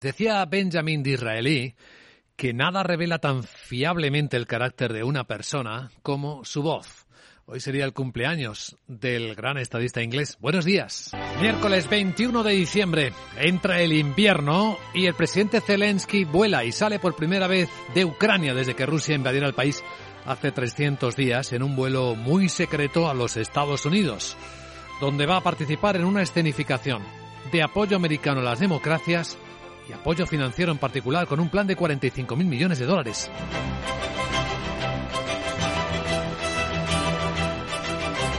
Decía Benjamin Disraeli que nada revela tan fiablemente el carácter de una persona como su voz. Hoy sería el cumpleaños del gran estadista inglés. Buenos días. Miércoles 21 de diciembre. Entra el invierno y el presidente Zelensky vuela y sale por primera vez de Ucrania desde que Rusia invadiera el país hace 300 días en un vuelo muy secreto a los Estados Unidos, donde va a participar en una escenificación de apoyo americano a las democracias y apoyo financiero en particular con un plan de 45 mil millones de dólares.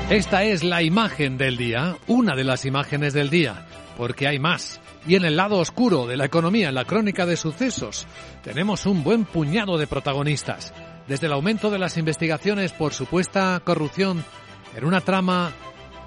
Esta es la imagen del día, una de las imágenes del día, porque hay más. Y en el lado oscuro de la economía, en la crónica de sucesos, tenemos un buen puñado de protagonistas. Desde el aumento de las investigaciones por supuesta corrupción en una trama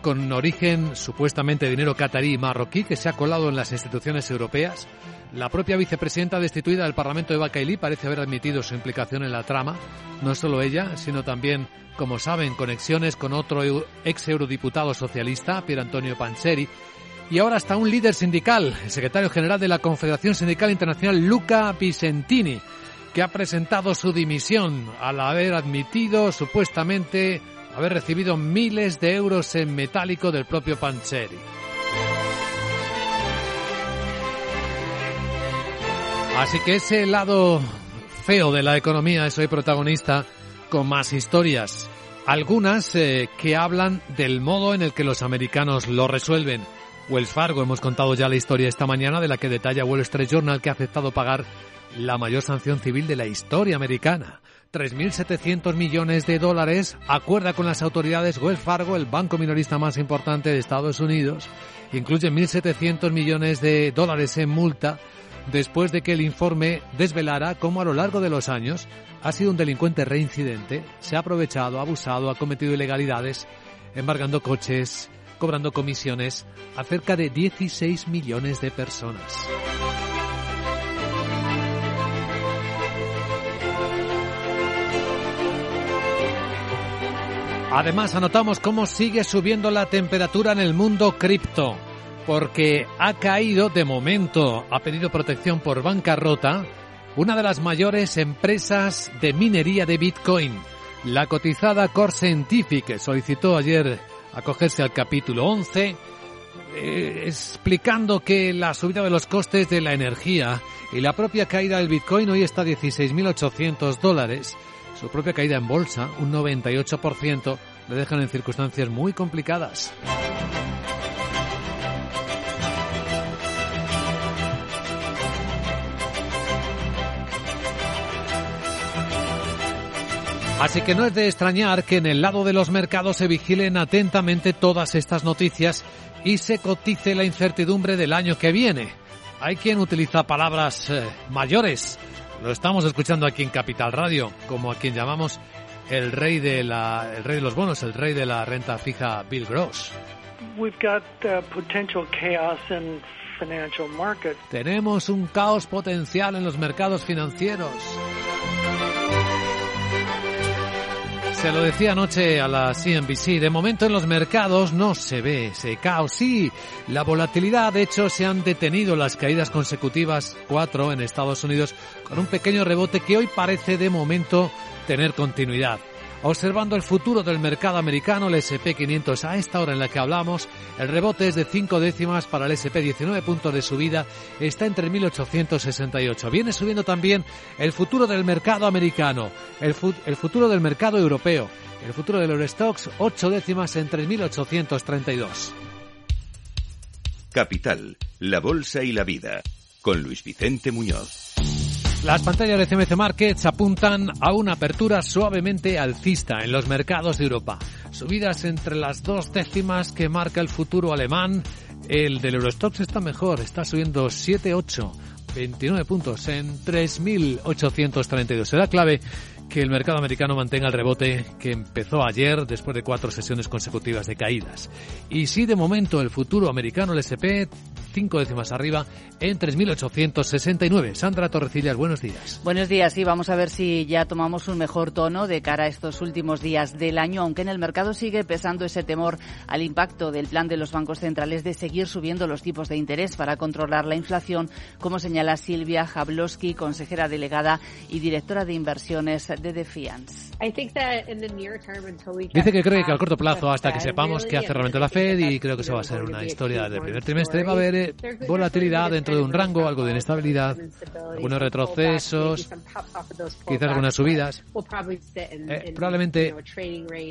con origen supuestamente de dinero catarí y marroquí que se ha colado en las instituciones europeas, la propia vicepresidenta destituida del Parlamento, Eva Kaili, parece haber admitido su implicación en la trama. No solo ella, sino también, como saben, conexiones con otro ex eurodiputado socialista, Pier Antonio Panzeri, y ahora hasta un líder sindical, el secretario general de la Confederación Sindical Internacional, Luca Vicentini, que ha presentado su dimisión al haber admitido supuestamente haber recibido miles de euros en metálico del propio Panzeri. Así que ese lado feo de la economía es hoy protagonista con más historias. Algunas eh, que hablan del modo en el que los americanos lo resuelven. Wells Fargo, hemos contado ya la historia esta mañana de la que detalla Wall Street Journal que ha aceptado pagar la mayor sanción civil de la historia americana. 3.700 millones de dólares acuerda con las autoridades Wells Fargo, el banco minorista más importante de Estados Unidos. Incluye 1.700 millones de dólares en multa después de que el informe desvelara cómo a lo largo de los años ha sido un delincuente reincidente, se ha aprovechado, ha abusado, ha cometido ilegalidades, embargando coches, cobrando comisiones a cerca de 16 millones de personas. Además, anotamos cómo sigue subiendo la temperatura en el mundo cripto porque ha caído de momento, ha pedido protección por bancarrota, una de las mayores empresas de minería de Bitcoin. La cotizada Core Scientific solicitó ayer acogerse al capítulo 11, eh, explicando que la subida de los costes de la energía y la propia caída del Bitcoin hoy está a 16.800 dólares. Su propia caída en bolsa, un 98%, le dejan en circunstancias muy complicadas. Así que no es de extrañar que en el lado de los mercados se vigilen atentamente todas estas noticias y se cotice la incertidumbre del año que viene. Hay quien utiliza palabras eh, mayores. Lo estamos escuchando aquí en Capital Radio, como a quien llamamos el rey de la, el rey de los bonos, el rey de la renta fija, Bill Gross. Tenemos un caos potencial en los mercados financieros. Se lo decía anoche a la CNBC, de momento en los mercados no se ve ese caos. Sí, la volatilidad, de hecho, se han detenido las caídas consecutivas, cuatro en Estados Unidos, con un pequeño rebote que hoy parece de momento tener continuidad. Observando el futuro del mercado americano, el SP500 a esta hora en la que hablamos, el rebote es de 5 décimas para el SP, 19 puntos de subida, está entre 1868. Viene subiendo también el futuro del mercado americano, el, el futuro del mercado europeo, el futuro del Eurostox, 8 décimas en 3.832. Capital, la Bolsa y la Vida, con Luis Vicente Muñoz. Las pantallas de CMC Markets apuntan a una apertura suavemente alcista en los mercados de Europa. Subidas entre las dos décimas que marca el futuro alemán. El del Eurostox está mejor, está subiendo 7,8, 29 puntos en 3.832. Será clave que el mercado americano mantenga el rebote que empezó ayer después de cuatro sesiones consecutivas de caídas. Y si de momento el futuro americano, el SP, cinco décimas arriba en 3.869. Sandra Torrecillas, buenos días. Buenos días, sí, vamos a ver si ya tomamos un mejor tono de cara a estos últimos días del año, aunque en el mercado sigue pesando ese temor al impacto del plan de los bancos centrales de seguir subiendo los tipos de interés para controlar la inflación, como señala Silvia Jablowski, consejera delegada y directora de inversiones de Defiance. Dice que cree que al corto plazo, hasta que sepamos qué hace realmente la Fed, y creo que eso va a ser una historia del primer trimestre, va a haber volatilidad dentro de un rango, algo de inestabilidad, algunos retrocesos, quizás algunas subidas. Eh, probablemente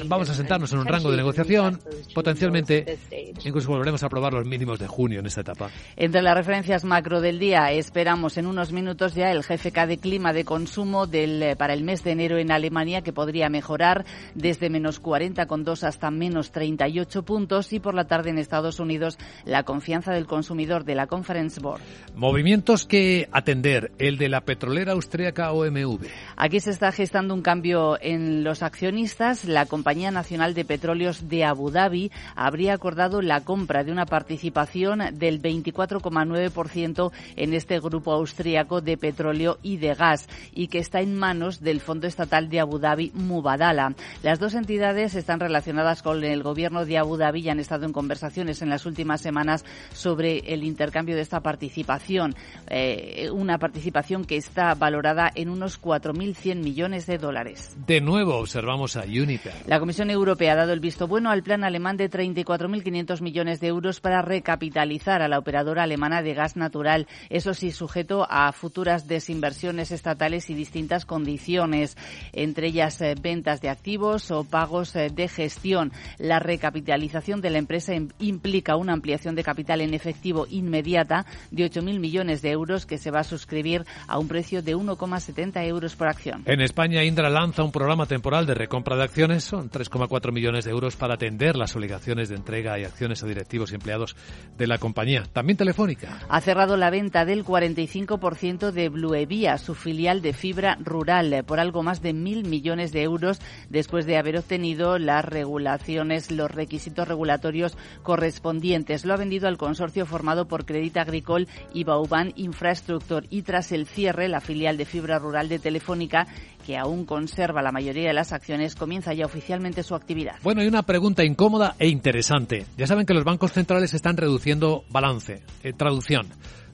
vamos a sentarnos en un rango de negociación, potencialmente incluso volveremos a probar los mínimos de junio en esta etapa. Entre las referencias macro del día, esperamos en unos minutos ya el GFK de clima de consumo del, eh, para el mes de enero en Alemania, que podría mejorar desde menos 40,2 hasta menos 38 puntos y por la tarde en Estados Unidos la confianza del consumidor de la Conference Board. Movimientos que atender, el de la petrolera austríaca OMV. Aquí se está gestando un cambio en los accionistas. La Compañía Nacional de Petróleos de Abu Dhabi habría acordado la compra de una participación del 24,9% en este grupo austríaco de petróleo y de gas y que está en manos del Fondo Estatal de Abu Dhabi Mubadala. Las dos entidades están relacionadas con el gobierno de Abu Dhabi y han estado en conversaciones en las últimas semanas sobre el intercambio de esta participación. Eh, una participación que está valorada en unos 4.100 millones de dólares. De nuevo observamos a Uniper. La Comisión Europea ha dado el visto bueno al plan alemán de 34.500 millones de euros para recapitalizar a la operadora alemana de gas natural. Eso sí, sujeto a futuras desinversiones estatales y distintas condiciones, entre ellas eh, ventas de activos o pagos eh, de gestión. La recapitalización de la empresa implica una ampliación de capital en efectivo inmediata de 8.000 millones de euros que se va a suscribir a un precio de 1,70 euros por acción. En España, Indra lanza un programa temporal de recompra de acciones. Son 3,4 millones de euros para atender las obligaciones de entrega y acciones a directivos y empleados de la compañía. También Telefónica. Ha cerrado la venta del 45% de Bluevia, su filial de fibra rural, por algo más de mil millones de euros después de haber obtenido las regulaciones, los requisitos regulatorios correspondientes. Lo ha vendido al consorcio formado por Credit Agricole y Bauban Infrastructure y tras el cierre, la filial de fibra rural de Telefónica que aún conserva la mayoría de las acciones, comienza ya oficialmente su actividad. Bueno, hay una pregunta incómoda e interesante. Ya saben que los bancos centrales están reduciendo balance, eh, traducción.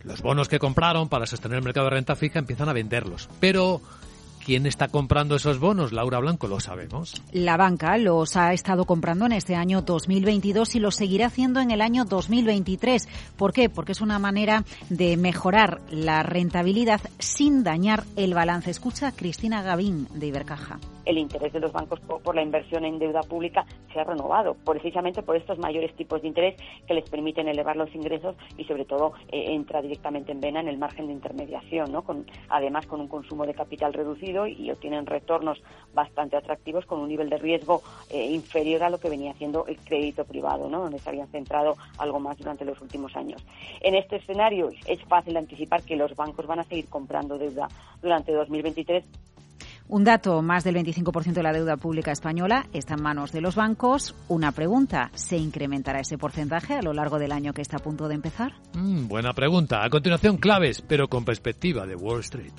Los bonos que compraron para sostener el mercado de renta fija empiezan a venderlos. Pero ¿Quién está comprando esos bonos? Laura Blanco, lo sabemos. La banca los ha estado comprando en este año 2022 y lo seguirá haciendo en el año 2023. ¿Por qué? Porque es una manera de mejorar la rentabilidad sin dañar el balance. Escucha Cristina Gavín de Ibercaja el interés de los bancos por, la inversión en deuda pública se ha renovado, precisamente por estos mayores tipos de interés que les permiten elevar los ingresos y sobre todo eh, entra directamente en vena en el margen de intermediación, ¿no? con, además con un consumo de capital reducido y obtienen retornos bastante atractivos con un nivel de riesgo eh, inferior a lo que venía haciendo el crédito privado, ¿no? donde se habían centrado algo más durante los últimos años. En este escenario es fácil anticipar que los bancos van a seguir comprando deuda durante 2023 un dato, más del 25% de la deuda pública española está en manos de los bancos. Una pregunta, ¿se incrementará ese porcentaje a lo largo del año que está a punto de empezar? Mm, buena pregunta. A continuación, claves, pero con perspectiva de Wall Street.